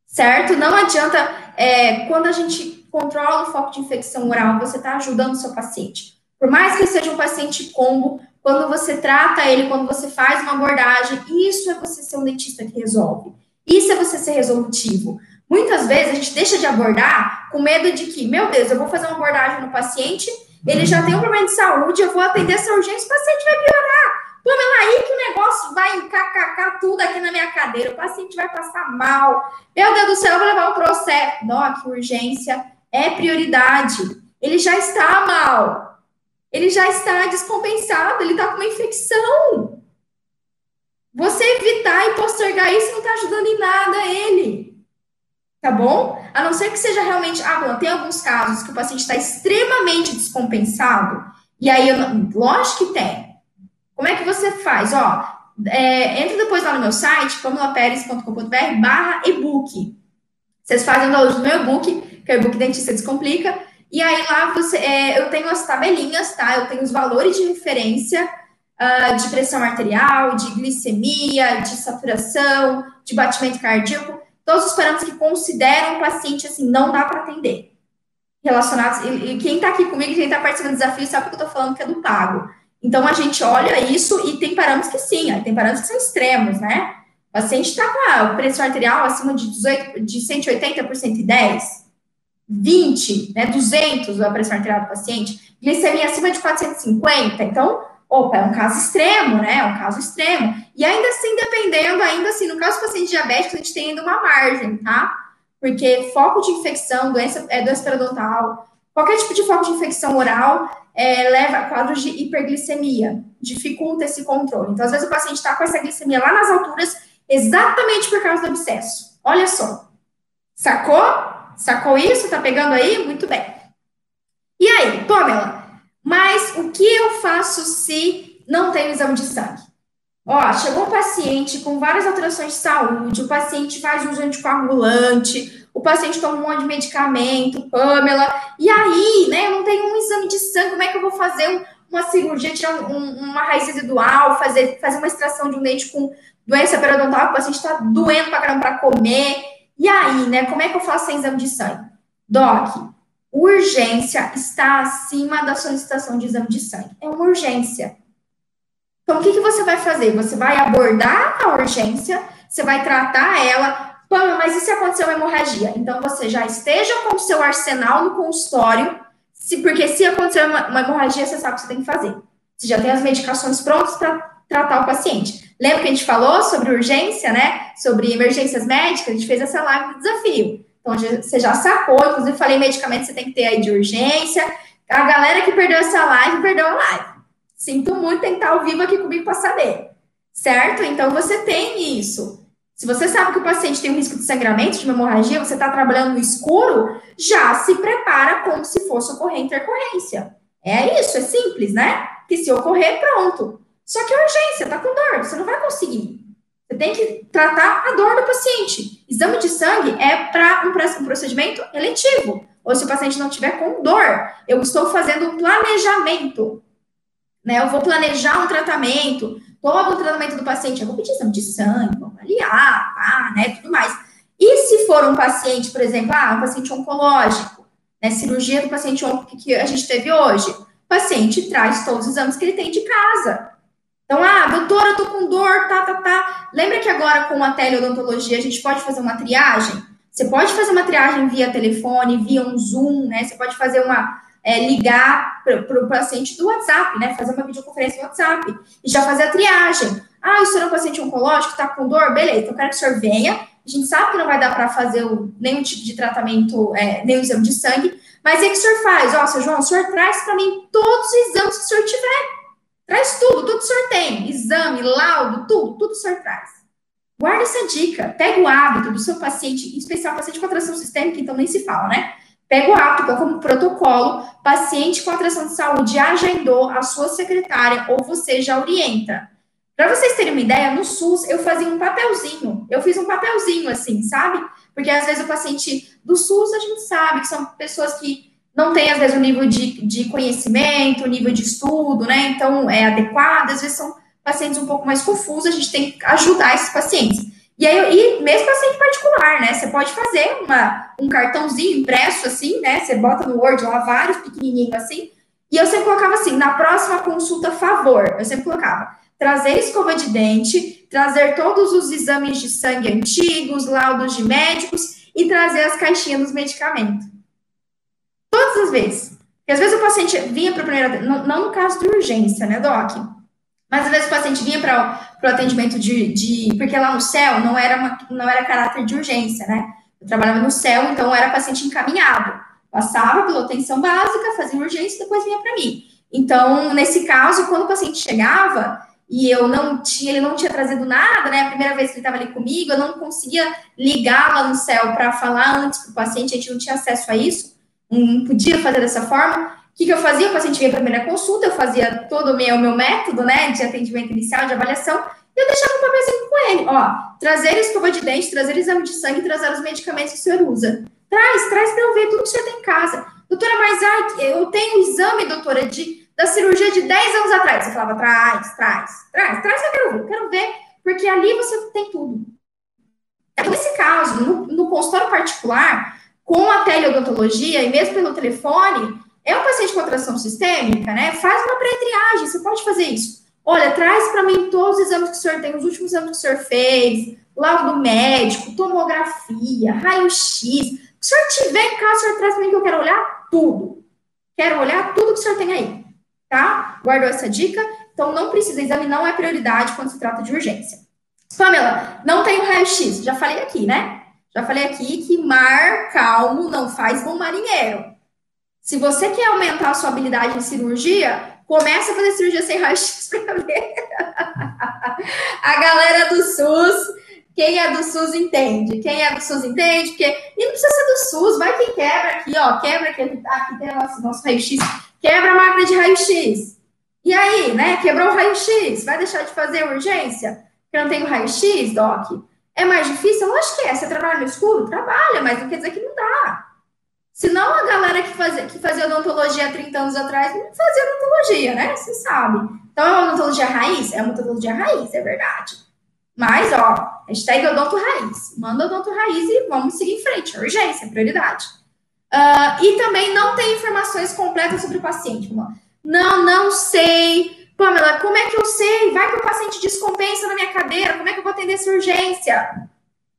Certo? Não adianta, é, quando a gente controla o foco de infecção oral, você está ajudando o seu paciente. Por mais que seja um paciente combo, quando você trata ele, quando você faz uma abordagem, isso é você ser um dentista que resolve. Isso é você ser resolutivo. Muitas vezes a gente deixa de abordar com medo de que, meu Deus, eu vou fazer uma abordagem no paciente, ele já tem um problema de saúde, eu vou atender essa urgência, o paciente vai piorar. Pamela, aí que o negócio vai encacacar tudo aqui na minha cadeira, o paciente vai passar mal. Meu Deus do céu, eu vou levar um processo. Doc, urgência é prioridade. Ele já está mal. Ele já está descompensado, ele está com uma infecção. Você evitar e postergar isso não está ajudando em nada ele tá bom? A não ser que seja realmente, ah, bom, tem alguns casos que o paciente está extremamente descompensado, e aí, eu não, lógico que tem. Como é que você faz? Ó, é, entra depois lá no meu site, pamelaperes.com.br barra e-book. Vocês fazem o download do meu e-book, que é o e-book Dentista Descomplica, e aí lá você, é, eu tenho as tabelinhas, tá? Eu tenho os valores de referência uh, de pressão arterial, de glicemia, de saturação, de batimento cardíaco, todos os parâmetros que consideram o paciente assim, não dá para atender. Relacionados, e, e quem está aqui comigo, quem está participando do desafio, sabe que eu estou falando que é do pago. Então a gente olha isso e tem parâmetros que sim, tem parâmetros que são extremos, né? O paciente está com a pressão arterial acima de 18, de 180 por 110, 20, né, 200 a pressão arterial do paciente, glicemia acima de 450. Então, opa, é um caso extremo, né? É um caso extremo. E ainda assim, dependendo, ainda assim, no caso do paciente diabético, a gente tem ainda uma margem, tá? Porque foco de infecção, doença, é, doença periodontal, qualquer tipo de foco de infecção oral é, leva a quadros de hiperglicemia, dificulta esse controle. Então, às vezes, o paciente está com essa glicemia lá nas alturas, exatamente por causa do abscesso. Olha só. Sacou? Sacou isso? Tá pegando aí? Muito bem. E aí, Pamela, mas o que eu faço se não tenho exame de sangue? Ó, chegou um paciente com várias alterações de saúde, o paciente faz uso anticoagulante, o paciente toma um monte de medicamento, Pamela, e aí, né, eu não tenho um exame de sangue, como é que eu vou fazer uma cirurgia, tirar um, um, uma raiz residual, fazer, fazer uma extração de um dente com doença periodontal, o paciente está doendo pra caramba para comer, e aí, né, como é que eu faço sem exame de sangue? Doc, urgência está acima da solicitação de exame de sangue. É uma urgência. Então, o que, que você vai fazer? Você vai abordar a urgência, você vai tratar ela. mas e se acontecer uma hemorragia? Então, você já esteja com o seu arsenal no consultório, se, porque se acontecer uma, uma hemorragia, você sabe o que você tem que fazer. Você já tem as medicações prontas para tratar o paciente. Lembra que a gente falou sobre urgência, né? Sobre emergências médicas? A gente fez essa live do desafio. Então, você já sacou, inclusive falei medicamento você tem que ter aí de urgência. A galera que perdeu essa live, perdeu a live. Sinto muito, estar ao vivo aqui comigo para saber. certo? Então você tem isso. Se você sabe que o paciente tem um risco de sangramento, de hemorragia, você está trabalhando no escuro, já se prepara como se fosse ocorrer intercorrência. É isso, é simples, né? Que se ocorrer, pronto. Só que é urgência, tá com dor, você não vai conseguir. Você tem que tratar a dor do paciente. Exame de sangue é para um procedimento eletivo. Ou se o paciente não tiver com dor, eu estou fazendo um planejamento. Né? Eu vou planejar um tratamento, todo o tratamento do paciente, eu vou pedir exame de sangue, vou avaliar, tá, né, tudo mais. E se for um paciente, por exemplo, ah, um paciente oncológico, né, cirurgia do paciente que a gente teve hoje, o paciente traz todos os exames que ele tem de casa. Então, ah, doutora, eu tô com dor, tá, tá, tá. Lembra que agora com a teleodontologia a gente pode fazer uma triagem? Você pode fazer uma triagem via telefone, via um Zoom, né? Você pode fazer uma é, ligar para o paciente do WhatsApp, né? Fazer uma videoconferência no WhatsApp e já fazer a triagem. Ah, o senhor é um paciente oncológico, está com dor? Beleza, eu quero que o senhor venha. A gente sabe que não vai dar para fazer o, nenhum tipo de tratamento, é, nenhum exame de sangue, mas é que o senhor faz? Ó, seu João, o senhor traz para mim todos os exames que o senhor tiver. Traz tudo, tudo o senhor tem. Exame, laudo, tudo, tudo o senhor traz. Guarda essa dica. Pega o hábito do seu paciente, em especial paciente com atração sistêmica, então nem se fala, né? Pega o hábito como protocolo, paciente com atração de saúde agendou, a sua secretária ou você já orienta. Para vocês terem uma ideia, no SUS eu fazia um papelzinho, eu fiz um papelzinho assim, sabe? Porque às vezes o paciente do SUS a gente sabe que são pessoas que não têm, às vezes, o nível de, de conhecimento, o nível de estudo, né? Então é adequado, às vezes são pacientes um pouco mais confusos, a gente tem que ajudar esses pacientes. E aí, e mesmo paciente particular, né? Você pode fazer uma, um cartãozinho impresso assim, né? Você bota no Word lá vários pequenininhos assim. E eu sempre colocava assim, na próxima consulta, favor. Eu sempre colocava trazer escova de dente, trazer todos os exames de sangue antigos, laudos de médicos e trazer as caixinhas dos medicamentos. Todas as vezes. Porque às vezes o paciente vinha para a primeira. Não, não no caso de urgência, né, Doc? Mas às vezes o paciente vinha para o atendimento de, de, Porque lá no céu não era, uma, não era caráter de urgência, né? Eu trabalhava no céu, então era paciente encaminhado. Passava pela atenção básica, fazia urgência e depois vinha para mim. Então, nesse caso, quando o paciente chegava e eu não tinha, ele não tinha trazido nada, né? A primeira vez que ele estava ali comigo, eu não conseguia ligar lá no céu para falar antes para o paciente, a gente não tinha acesso a isso, não podia fazer dessa forma. O que, que eu fazia? O paciente vinha para a primeira consulta, eu fazia todo o meu, meu método, né, de atendimento inicial, de avaliação, e eu deixava um papelzinho com ele, ó, trazer escova de dente, trazer exame de sangue, trazer os medicamentos que o senhor usa. Traz, traz para eu ver tudo que o senhor tem em casa. Doutora, mas ah, eu tenho exame, doutora, de, da cirurgia de 10 anos atrás. Você falava, traz, traz, traz, traz, eu quero ver, eu quero ver, porque ali você tem tudo. Nesse caso, no, no consultório particular, com a teleodontologia e mesmo pelo telefone, é um paciente com atração sistêmica, né? Faz uma pré-triagem, você pode fazer isso. Olha, traz para mim todos os exames que o senhor tem, os últimos exames que o senhor fez, laudo médico, tomografia, raio-x. O senhor tiver em casa, o senhor traz para mim que eu quero olhar tudo. Quero olhar tudo que o senhor tem aí, tá? Guardou essa dica? Então, não precisa, exame não é prioridade quando se trata de urgência. Pamela, não tenho raio-x. Já falei aqui, né? Já falei aqui que mar calmo não faz bom marinheiro. Se você quer aumentar a sua habilidade em cirurgia, comece a fazer cirurgia sem raio-x para ver. a galera do SUS, quem é do SUS entende. Quem é do SUS entende, porque. E não precisa ser do SUS, vai quem quebra aqui, ó. Quebra aqui, aqui tem nosso, nosso raio-x. Quebra a máquina de raio-x. E aí, né? Quebrou o raio-x. Vai deixar de fazer urgência? Porque não tem o raio-x, Doc? É mais difícil? Eu acho que é. Você trabalha no escuro? Trabalha, mas não quer dizer que não dá. Senão a galera que fazia, que fazia odontologia há 30 anos atrás não fazia odontologia, né? Você sabe. Então é uma odontologia raiz? É uma odontologia raiz, é verdade. Mas, ó, hashtag odonto raiz. Manda odonto raiz e vamos seguir em frente. Urgência, prioridade. Uh, e também não tem informações completas sobre o paciente. Não, não sei. Pamela, como é que eu sei? Vai que o paciente descompensa na minha cadeira. Como é que eu vou atender essa urgência?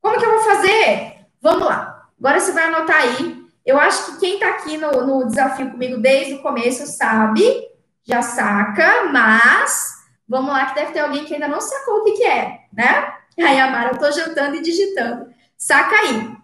Como que eu vou fazer? Vamos lá. Agora você vai anotar aí eu acho que quem está aqui no, no desafio comigo desde o começo sabe, já saca, mas vamos lá que deve ter alguém que ainda não sacou o que, que é, né? Aí, Amara, eu estou jantando e digitando. Saca aí.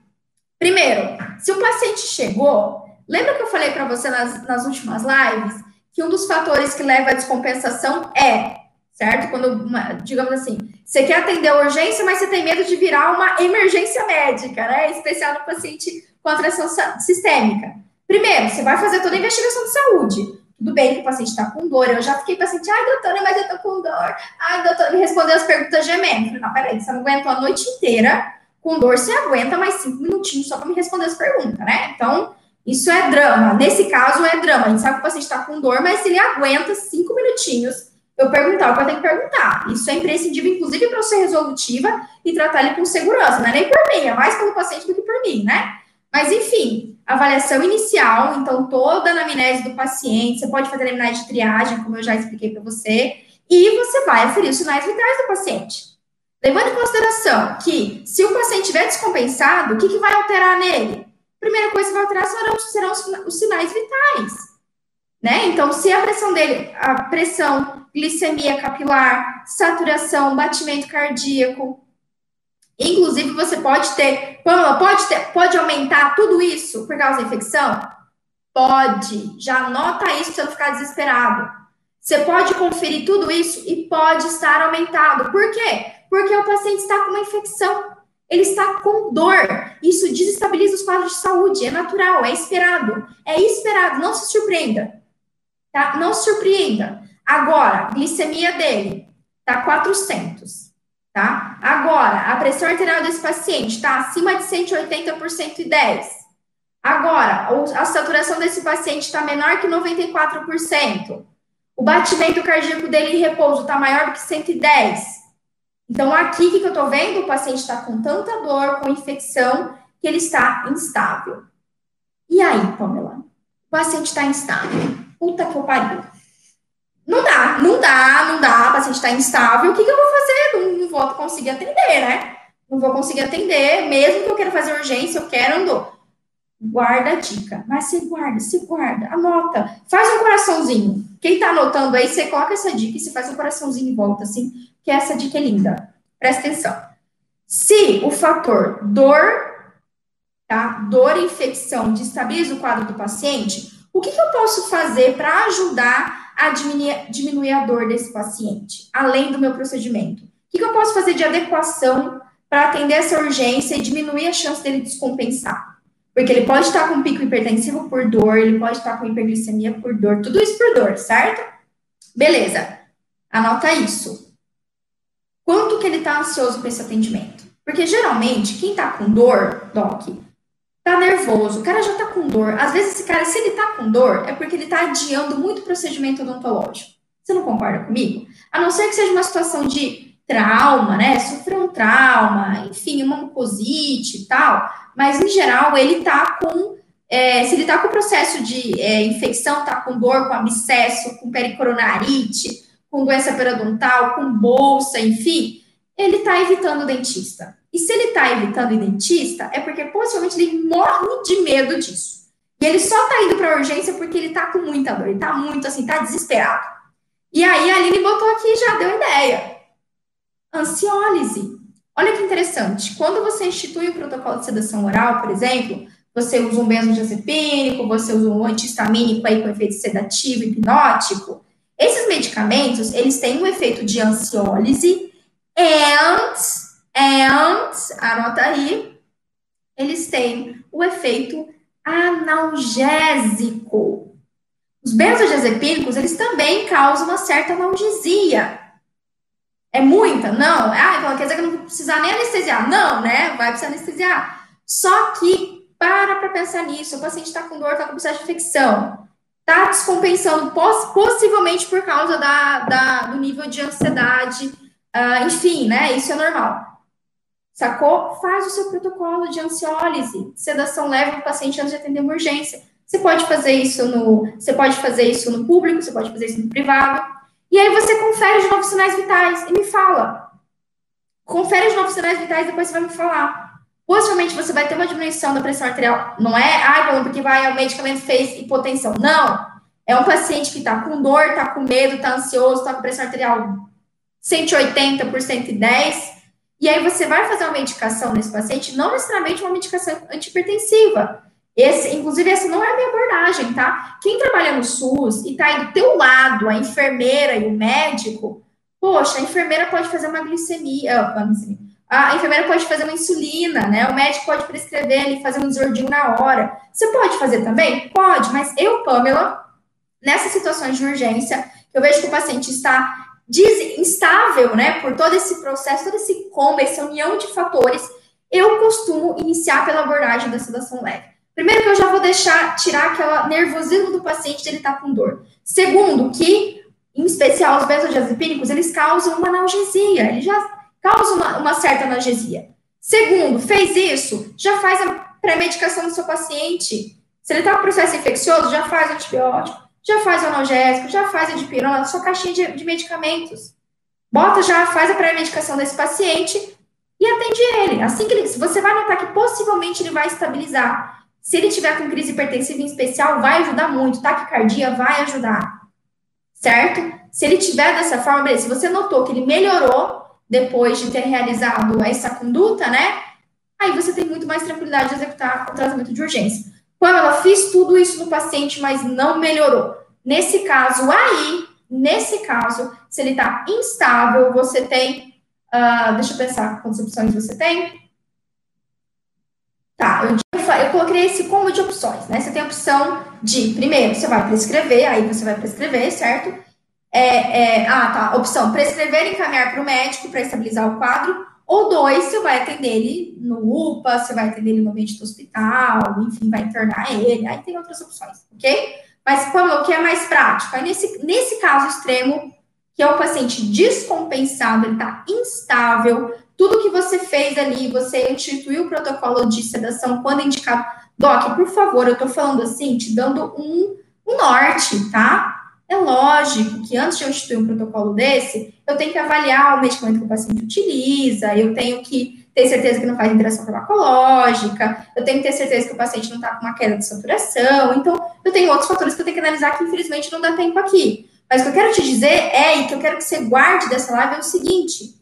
Primeiro, se o paciente chegou, lembra que eu falei para você nas, nas últimas lives que um dos fatores que leva à descompensação é certo? Quando, uma, digamos assim, você quer atender a urgência, mas você tem medo de virar uma emergência médica, né? Especial no paciente com atração sistêmica. Primeiro, você vai fazer toda a investigação de saúde. Tudo bem que o paciente está com dor. Eu já fiquei paciente, ai, doutora, mas eu tô com dor. Ai, doutora, me respondeu as perguntas gemendo. Falei, não, peraí, você não aguentou a noite inteira com dor, você aguenta mais cinco minutinhos só para me responder as perguntas, né? Então, isso é drama. Nesse caso, é drama. A gente sabe que o paciente está com dor, mas se ele aguenta cinco minutinhos eu perguntar o que eu tenho que perguntar. Isso é imprescindível, inclusive, para eu ser resolutiva e tratar ele com segurança. Não é nem por mim, é mais pelo paciente do que por mim, né? Mas, enfim, avaliação inicial, então, toda a anamnese do paciente, você pode fazer anamnese de triagem, como eu já expliquei para você, e você vai aferir os sinais vitais do paciente. Levando em consideração que, se o paciente estiver descompensado, o que, que vai alterar nele? Primeira coisa que vai alterar serão, serão os sinais vitais. Né? Então, se a pressão dele, a pressão, glicemia capilar, saturação, batimento cardíaco, inclusive você pode ter, pode ter, pode aumentar tudo isso por causa da infecção? Pode. Já anota isso para não ficar desesperado. Você pode conferir tudo isso e pode estar aumentado. Por quê? Porque o paciente está com uma infecção ele está com dor. Isso desestabiliza os quadros de saúde. É natural, é esperado. É esperado, não se surpreenda. Tá? Não se surpreenda. Agora, glicemia dele tá 400, tá? Agora, a pressão arterial desse paciente está acima de 180 por 110. Agora, a saturação desse paciente está menor que 94%. O batimento cardíaco dele em repouso está maior do que 110. Então, aqui, o que eu estou vendo? O paciente está com tanta dor, com infecção, que ele está instável. E aí, Pamela? O paciente está instável. Puta que eu pariu. Não dá, não dá, não dá. O paciente está instável. O que, que eu vou fazer? Não, não, vou conseguir atender, né? Não vou conseguir atender. Mesmo que eu queira fazer urgência, eu quero andou. Guarda a dica. Mas se guarda, se guarda. Anota. Faz um coraçãozinho. Quem está anotando aí, você coloca essa dica e você faz um coraçãozinho em volta, assim que essa dica é linda. Presta atenção. Se o fator dor, tá? Dor e infecção destabiliza o quadro do paciente, o que, que eu posso fazer para ajudar a diminuir, diminuir a dor desse paciente, além do meu procedimento? O que, que eu posso fazer de adequação para atender essa urgência e diminuir a chance dele descompensar? Porque ele pode estar com pico hipertensivo por dor, ele pode estar com hiperglicemia por dor, tudo isso por dor, certo? Beleza. Anota isso. Quanto que ele está ansioso para esse atendimento? Porque geralmente, quem está com dor, Doc, tá nervoso, o cara já tá com dor. Às vezes, esse cara, se ele tá com dor, é porque ele tá adiando muito procedimento odontológico. Você não concorda comigo? A não ser que seja uma situação de trauma, né? Sofreu um trauma, enfim, uma mucosite e tal. Mas, em geral, ele tá com. É, se ele tá com processo de é, infecção, tá com dor, com abscesso, com pericoronarite, com doença periodontal, com bolsa, enfim, ele está evitando o dentista. E se ele está evitando o dentista, é porque possivelmente ele morre de medo disso. E ele só está indo para urgência porque ele está com muita dor, ele está muito assim, está desesperado. E aí a Aline botou aqui e já deu ideia. Ansiólise. Olha que interessante. Quando você institui o protocolo de sedação oral, por exemplo, você usa um benzodiazepínico, você usa um antihistamínico aí com efeito sedativo, hipnótico, esses medicamentos, eles têm um efeito de ansiólise and, and, anota aí, eles têm o efeito analgésico. Os benzodiazepínicos, eles também causam uma certa analgesia. É muita? Não. Ah, então quer dizer que não vou precisar nem anestesiar. Não, né? Vai precisar anestesiar. Só que, para para pensar nisso, o paciente está com dor, está com processo de infecção está descompensando, poss possivelmente por causa da, da, do nível de ansiedade, uh, enfim, né? Isso é normal. Sacou? Faz o seu protocolo de ansiólise, sedação leve no paciente antes de atender uma urgência. Você pode fazer isso no, você pode fazer isso no público, você pode fazer isso no privado. E aí você confere os novos sinais vitais e me fala. Confere os novos sinais vitais e depois você vai me falar. Possivelmente você vai ter uma diminuição da pressão arterial. Não é, ai, porque vai, o medicamento fez hipotensão. Não. É um paciente que está com dor, está com medo, está ansioso, está com pressão arterial 180 por 110. E aí você vai fazer uma medicação nesse paciente, não necessariamente uma medicação antipertensiva. Esse, inclusive, essa não é a minha abordagem, tá? Quem trabalha no SUS e está aí do teu lado, a enfermeira e o médico, Poxa, a enfermeira pode fazer uma glicemia, a enfermeira pode fazer uma insulina, né? O médico pode prescrever ali, fazer um desordinho na hora. Você pode fazer também? Pode, mas eu, Pamela, nessas situações de urgência, eu vejo que o paciente está instável, né, por todo esse processo, todo esse combo, essa união de fatores, eu costumo iniciar pela abordagem da sedação leve. Primeiro que eu já vou deixar, tirar aquela nervosismo do paciente de ele estar tá com dor. Segundo, que, em especial, os benzodiazepínicos, eles causam uma analgesia, eles já causam uma, uma certa analgesia. Segundo, fez isso, já faz a pré-medicação do seu paciente. Se ele está com processo infeccioso, já faz antibiótico já faz o analgésico, já faz a dipirona, sua caixinha de, de medicamentos. Bota já, faz a pré-medicação desse paciente e atende ele. Assim que ele, você vai notar que possivelmente ele vai estabilizar. Se ele tiver com crise hipertensiva em especial, vai ajudar muito. Taquicardia vai ajudar. Certo? Se ele tiver dessa forma, beleza. Se você notou que ele melhorou depois de ter realizado essa conduta, né? Aí você tem muito mais tranquilidade de executar o tratamento de urgência. Quando ela fiz tudo isso no paciente, mas não melhorou. Nesse caso aí, nesse caso, se ele está instável, você tem. Uh, deixa eu pensar quantas opções você tem. Tá, eu, eu coloquei esse combo de opções, né? Você tem a opção de, primeiro, você vai prescrever, aí você vai prescrever, certo? É, é, ah, tá. Opção: prescrever e encaminhar para o médico para estabilizar o quadro. Ou dois, você vai atender ele no UPA, você vai atender ele no ambiente do hospital, enfim, vai internar ele. Aí tem outras opções, ok? Mas como o que é mais prático? Aí nesse, nesse caso extremo, que é o paciente descompensado, ele está instável, tudo que você fez ali, você instituiu o protocolo de sedação quando indicado. Doc, por favor, eu tô falando assim, te dando um, um norte, tá? É lógico que antes de eu instituir um protocolo desse, eu tenho que avaliar o medicamento que o paciente utiliza, eu tenho que ter certeza que não faz interação farmacológica, eu tenho que ter certeza que o paciente não está com uma queda de saturação. Então, eu tenho outros fatores que eu tenho que analisar que, infelizmente, não dá tempo aqui. Mas o que eu quero te dizer é, e que eu quero que você guarde dessa live, é o seguinte: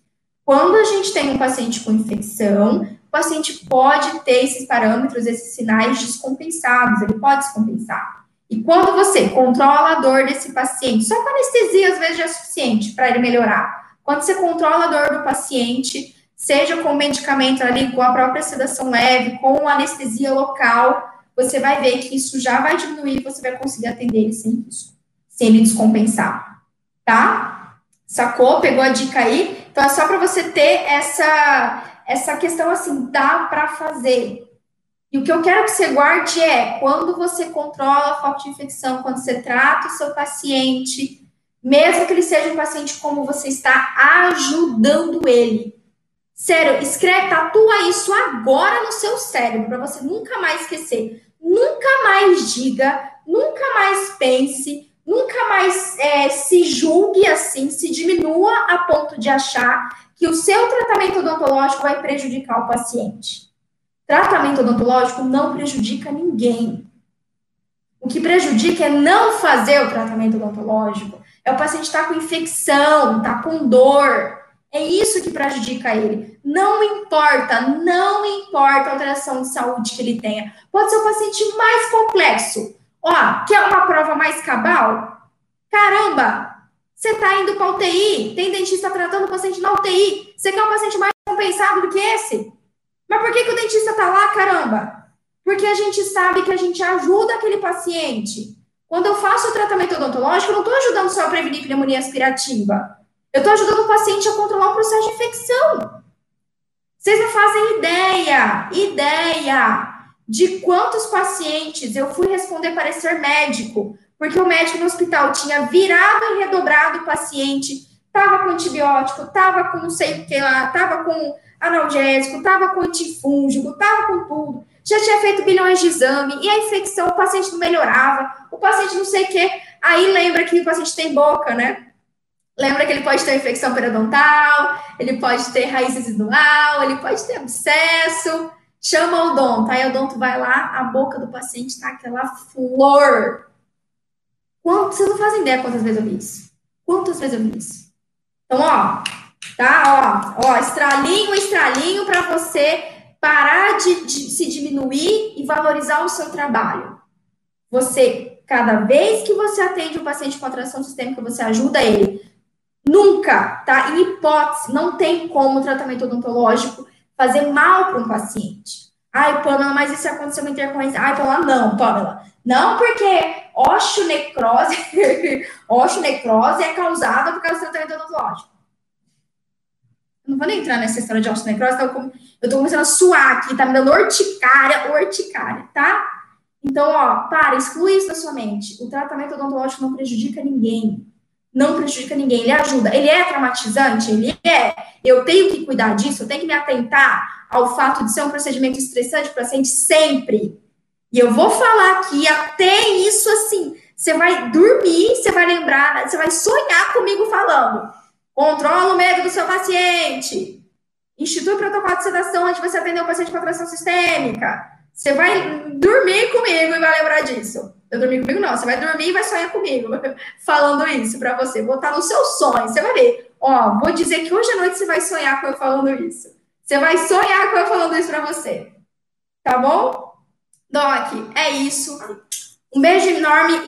quando a gente tem um paciente com infecção, o paciente pode ter esses parâmetros, esses sinais descompensados, ele pode descompensar. E quando você controla a dor desse paciente, só com anestesia às vezes já é suficiente para ele melhorar. Quando você controla a dor do paciente, seja com medicamento ali, com a própria sedação leve, com anestesia local, você vai ver que isso já vai diminuir, você vai conseguir atender ele sem risco, sem ele descompensar, tá? Sacou? Pegou a dica aí? Então é só para você ter essa essa questão assim, dá para fazer. E o que eu quero que você guarde é quando você controla a foco de infecção, quando você trata o seu paciente, mesmo que ele seja um paciente como você está ajudando ele. Sério, escreve, tatua isso agora no seu cérebro, para você nunca mais esquecer. Nunca mais diga, nunca mais pense, nunca mais é, se julgue assim, se diminua a ponto de achar que o seu tratamento odontológico vai prejudicar o paciente. Tratamento odontológico não prejudica ninguém. O que prejudica é não fazer o tratamento odontológico. É o paciente estar tá com infecção, tá com dor. É isso que prejudica ele. Não importa, não importa a alteração de saúde que ele tenha. Pode ser o paciente mais complexo. Ó, quer uma prova mais cabal? Caramba, você está indo para UTI, tem dentista tratando o paciente na UTI. Você quer um paciente mais compensado do que esse? Mas por que, que o dentista está lá, caramba? Porque a gente sabe que a gente ajuda aquele paciente. Quando eu faço o tratamento odontológico, eu não estou ajudando só a prevenir pneumonia aspirativa. Eu estou ajudando o paciente a controlar o processo de infecção. Vocês não fazem ideia, ideia de quantos pacientes eu fui responder parecer médico, porque o médico no hospital tinha virado e redobrado o paciente, estava com antibiótico, estava com não sei o que lá, estava com analgésico, estava com antifúngico, estava com tudo, já tinha feito bilhões de exame, e a infecção, o paciente não melhorava, o paciente não sei o quê. Aí lembra que o paciente tem boca, né? Lembra que ele pode ter infecção periodontal, ele pode ter raiz residual, ele pode ter abscesso. Chama o odonto, aí o odonto vai lá, a boca do paciente está aquela flor. Quanto, vocês não fazem ideia quantas vezes eu vi isso. Quantas vezes eu vi isso. Então, ó, Tá? Ó, ó, estralinho, estralinho para você parar de, de se diminuir e valorizar o seu trabalho. Você, cada vez que você atende um paciente com atração sistêmica, você ajuda ele. Nunca, tá? Em hipótese, não tem como o tratamento odontológico fazer mal para um paciente. Ai, Pamela, mas isso aconteceu uma intercorrência? Ai, Pamela, não, Pamela. Não, porque osteonecrose, osteonecrose é causada por causa do tratamento odontológico. Não vou nem entrar nessa história de osteonecrose, então eu tô começando a suar aqui, tá me dando urticária, urticária, tá? Então, ó, para, exclui isso da sua mente. O tratamento odontológico não prejudica ninguém. Não prejudica ninguém, ele ajuda. Ele é traumatizante? Ele é. Eu tenho que cuidar disso, eu tenho que me atentar ao fato de ser um procedimento estressante para o paciente sempre. E eu vou falar aqui até isso assim. Você vai dormir, você vai lembrar, você vai sonhar comigo falando. Controla o medo do seu paciente. Institui protocolo de sedação antes de você atender o paciente com atração sistêmica. Você vai dormir comigo e vai lembrar disso. Eu dormir comigo, não. Você vai dormir e vai sonhar comigo, falando isso para você. Vou estar no seu sonho. Você vai ver. Ó, vou dizer que hoje à noite você vai sonhar com eu falando isso. Você vai sonhar com eu falando isso para você. Tá bom? Doc, é isso. Um beijo enorme